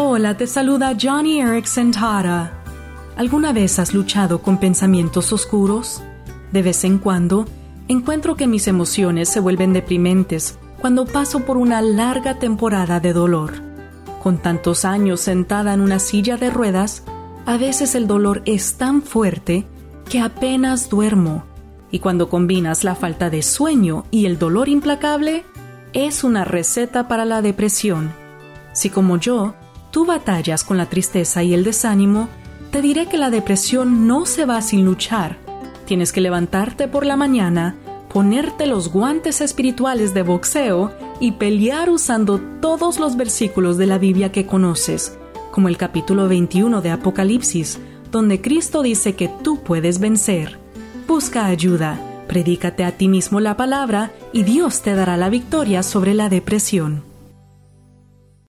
Hola, te saluda Johnny Erickson Tara. ¿Alguna vez has luchado con pensamientos oscuros? De vez en cuando, encuentro que mis emociones se vuelven deprimentes cuando paso por una larga temporada de dolor. Con tantos años sentada en una silla de ruedas, a veces el dolor es tan fuerte que apenas duermo. Y cuando combinas la falta de sueño y el dolor implacable, es una receta para la depresión. Si como yo, tú batallas con la tristeza y el desánimo, te diré que la depresión no se va sin luchar. Tienes que levantarte por la mañana, ponerte los guantes espirituales de boxeo y pelear usando todos los versículos de la Biblia que conoces, como el capítulo 21 de Apocalipsis, donde Cristo dice que tú puedes vencer. Busca ayuda, predícate a ti mismo la palabra y Dios te dará la victoria sobre la depresión.